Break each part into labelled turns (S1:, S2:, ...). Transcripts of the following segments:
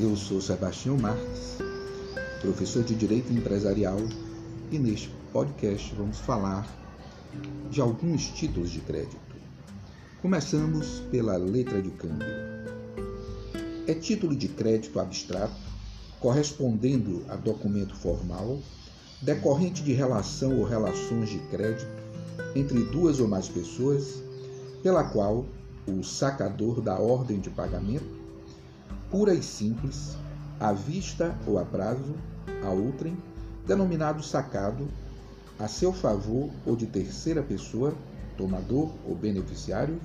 S1: Eu sou Sebastião Marques, professor de Direito Empresarial, e neste podcast vamos falar de alguns títulos de crédito. Começamos pela letra de câmbio. É título de crédito abstrato, correspondendo a documento formal, decorrente de relação ou relações de crédito entre duas ou mais pessoas, pela qual o sacador da ordem de pagamento pura e simples, à vista ou a prazo, a outrem, denominado sacado, a seu favor ou de terceira pessoa, tomador ou beneficiário,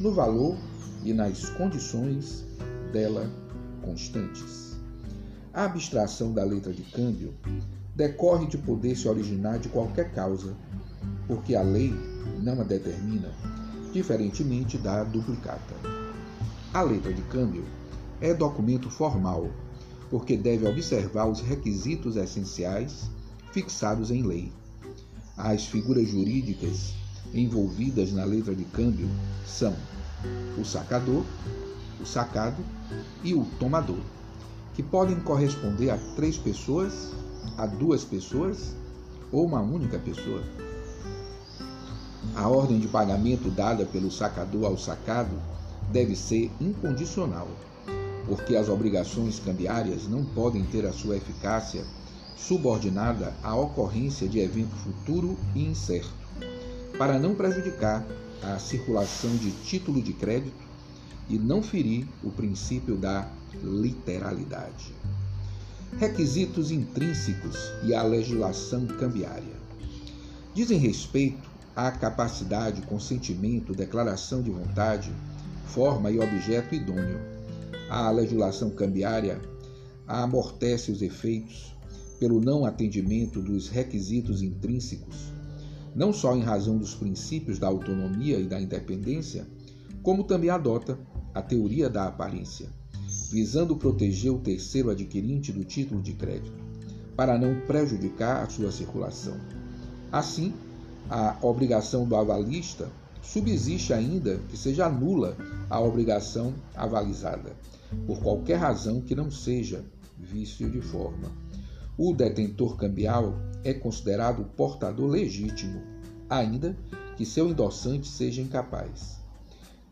S1: no valor e nas condições dela constantes. A abstração da letra de câmbio decorre de poder se originar de qualquer causa, porque a lei não a determina, diferentemente da duplicata. A letra de câmbio é documento formal, porque deve observar os requisitos essenciais fixados em lei. As figuras jurídicas envolvidas na letra de câmbio são o sacador, o sacado e o tomador, que podem corresponder a três pessoas, a duas pessoas ou uma única pessoa. A ordem de pagamento dada pelo sacador ao sacado deve ser incondicional porque as obrigações cambiárias não podem ter a sua eficácia subordinada à ocorrência de evento futuro e incerto, para não prejudicar a circulação de título de crédito e não ferir o princípio da literalidade. Requisitos intrínsecos e a legislação cambiária. Dizem respeito à capacidade, consentimento, declaração de vontade, forma e objeto idôneo a legislação cambiária amortece os efeitos pelo não atendimento dos requisitos intrínsecos, não só em razão dos princípios da autonomia e da independência, como também adota a teoria da aparência, visando proteger o terceiro adquirente do título de crédito, para não prejudicar a sua circulação. Assim, a obrigação do avalista subsiste ainda que seja nula a obrigação avalizada, por qualquer razão que não seja vício de forma. O detentor cambial é considerado portador legítimo, ainda que seu endossante seja incapaz.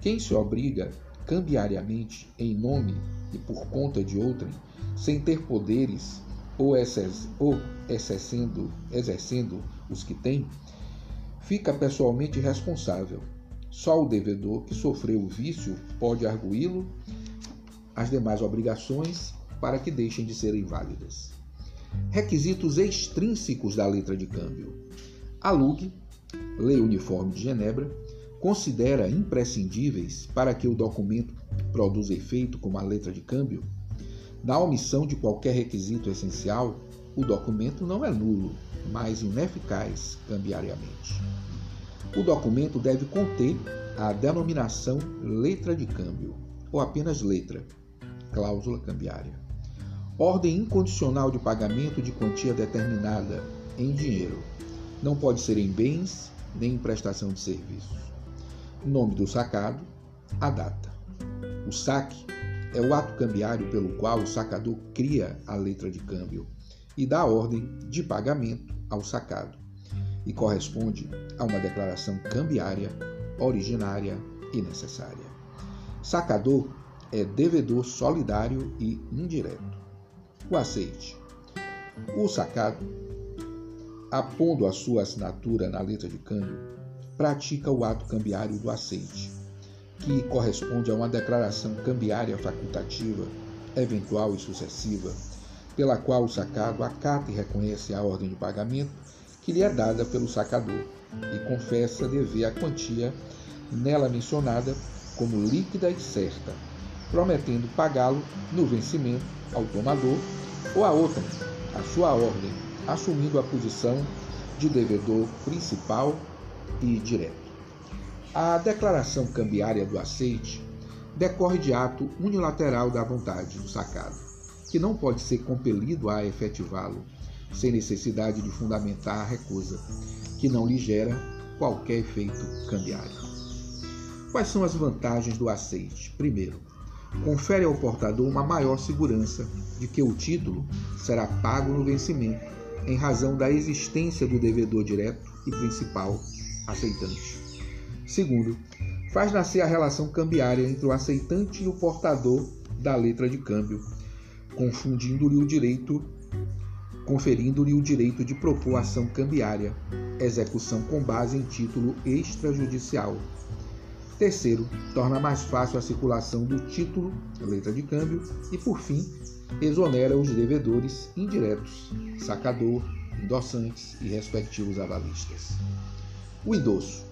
S1: Quem se obriga cambiariamente em nome e por conta de outrem, sem ter poderes ou, exercendo, exercendo os que tem, fica pessoalmente responsável. Só o devedor que sofreu o vício pode arguí-lo as demais obrigações para que deixem de serem válidas. Requisitos extrínsecos da letra de câmbio. A LUG, Lei Uniforme de Genebra, considera imprescindíveis para que o documento produza efeito como a letra de câmbio. Na omissão de qualquer requisito essencial, o documento não é nulo, mas ineficaz cambiariamente. O documento deve conter a denominação letra de câmbio, ou apenas letra, cláusula cambiária. Ordem incondicional de pagamento de quantia determinada em dinheiro. Não pode ser em bens nem em prestação de serviços. Nome do sacado, a data. O saque é o ato cambiário pelo qual o sacador cria a letra de câmbio e dá ordem de pagamento ao sacado, e corresponde a uma declaração cambiária originária e necessária. Sacador é devedor solidário e indireto. O aceite. O sacado, apondo a sua assinatura na letra de câmbio, pratica o ato cambiário do aceite, que corresponde a uma declaração cambiária facultativa, eventual e sucessiva, pela qual o sacado acata e reconhece a ordem de pagamento que lhe é dada pelo sacador e confessa dever a quantia nela mencionada como líquida e certa, prometendo pagá-lo no vencimento ao tomador ou a outra, a sua ordem, assumindo a posição de devedor principal e direto. A declaração cambiária do aceite decorre de ato unilateral da vontade do sacado, que não pode ser compelido a efetivá-lo sem necessidade de fundamentar a recusa, que não lhe gera qualquer efeito cambiário. Quais são as vantagens do aceite? Primeiro, confere ao portador uma maior segurança de que o título será pago no vencimento, em razão da existência do devedor direto e principal aceitante. Segundo, faz nascer a relação cambiária entre o aceitante e o portador da letra de câmbio, confundindo-lhe o direito, conferindo-lhe o direito de propor ação cambiária, execução com base em título extrajudicial. Terceiro, torna mais fácil a circulação do título, letra de câmbio, e por fim, exonera os devedores indiretos, sacador, endossantes e respectivos avalistas. O endosso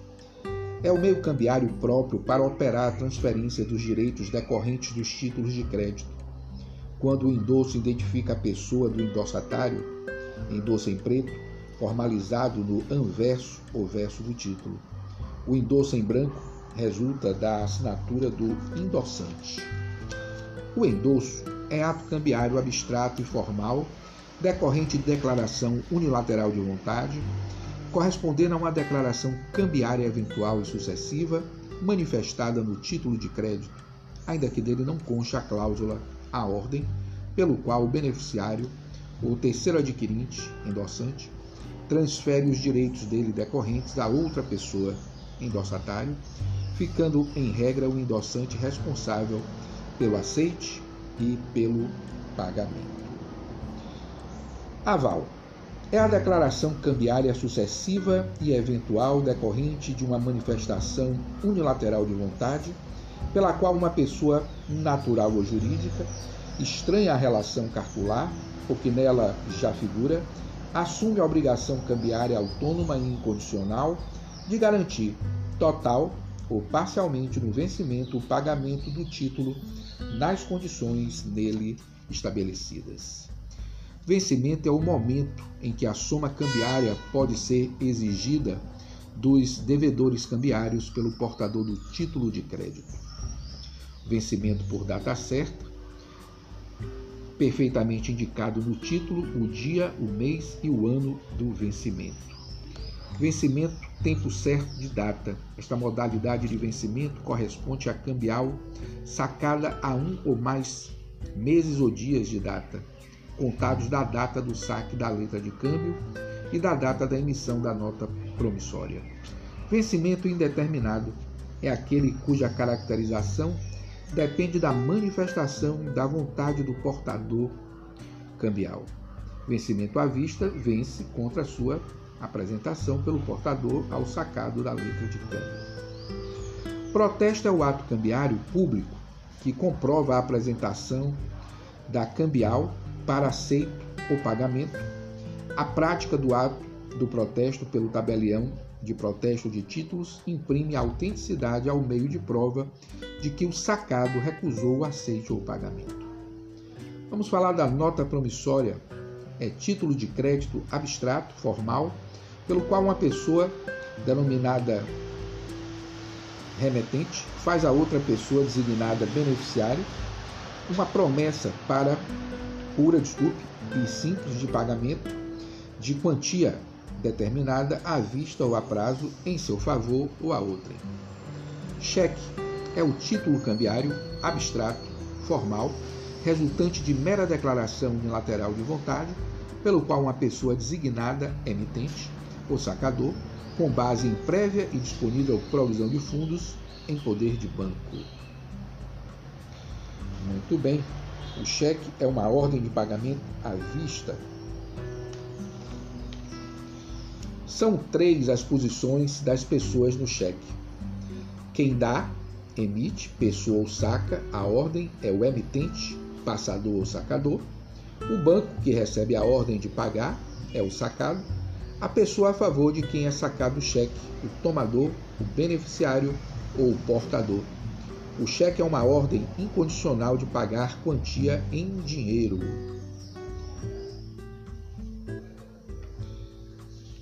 S1: é o meio cambiário próprio para operar a transferência dos direitos decorrentes dos títulos de crédito. Quando o endosso identifica a pessoa do endossatário, endosso em preto, formalizado no anverso ou verso do título. O endosso em branco resulta da assinatura do endossante. O endosso é ato cambiário abstrato e formal decorrente de declaração unilateral de vontade correspondendo a uma declaração cambiária eventual e sucessiva manifestada no título de crédito, ainda que dele não conste a cláusula a ordem pelo qual o beneficiário ou terceiro adquirente, endossante, transfere os direitos dele decorrentes a outra pessoa, endossatário, ficando em regra o endossante responsável pelo aceite e pelo pagamento. Aval é a declaração cambiária sucessiva e eventual decorrente de uma manifestação unilateral de vontade, pela qual uma pessoa natural ou jurídica, estranha à relação cartular, ou que nela já figura, assume a obrigação cambiária autônoma e incondicional de garantir total ou parcialmente no vencimento o pagamento do título nas condições nele estabelecidas. Vencimento é o momento em que a soma cambiária pode ser exigida dos devedores cambiários pelo portador do título de crédito. Vencimento por data certa, perfeitamente indicado no título o dia, o mês e o ano do vencimento. Vencimento, tempo certo de data. Esta modalidade de vencimento corresponde à cambial sacada a um ou mais meses ou dias de data contados da data do saque da letra de câmbio e da data da emissão da nota promissória. Vencimento indeterminado é aquele cuja caracterização depende da manifestação da vontade do portador cambial. Vencimento à vista vence contra a sua apresentação pelo portador ao sacado da letra de câmbio. Protesto é o ato cambiário público que comprova a apresentação da cambial para aceito ou pagamento, a prática do ato do protesto pelo tabelião de protesto de títulos imprime autenticidade ao meio de prova de que o sacado recusou o aceite ou pagamento. Vamos falar da nota promissória, é título de crédito abstrato, formal, pelo qual uma pessoa denominada remetente faz a outra pessoa designada beneficiário uma promessa para pura, desculpe, e simples de pagamento de quantia determinada à vista ou a prazo em seu favor ou a outrem. Cheque é o título cambiário abstrato, formal, resultante de mera declaração unilateral de vontade, pelo qual uma pessoa designada emitente ou sacador, com base em prévia e disponível provisão de fundos em poder de banco. Muito bem, o cheque é uma ordem de pagamento à vista. São três as posições das pessoas no cheque. Quem dá, emite, pessoa ou saca, a ordem é o emitente, passador ou sacador. O banco que recebe a ordem de pagar é o sacado. A pessoa a favor de quem é sacado o cheque, o tomador, o beneficiário ou o portador. O cheque é uma ordem incondicional de pagar quantia em dinheiro.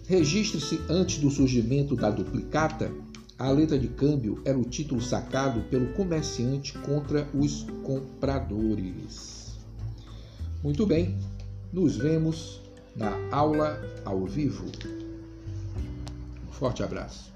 S1: Registre-se antes do surgimento da duplicata, a letra de câmbio era o título sacado pelo comerciante contra os compradores. Muito bem, nos vemos na aula ao vivo. Um forte abraço.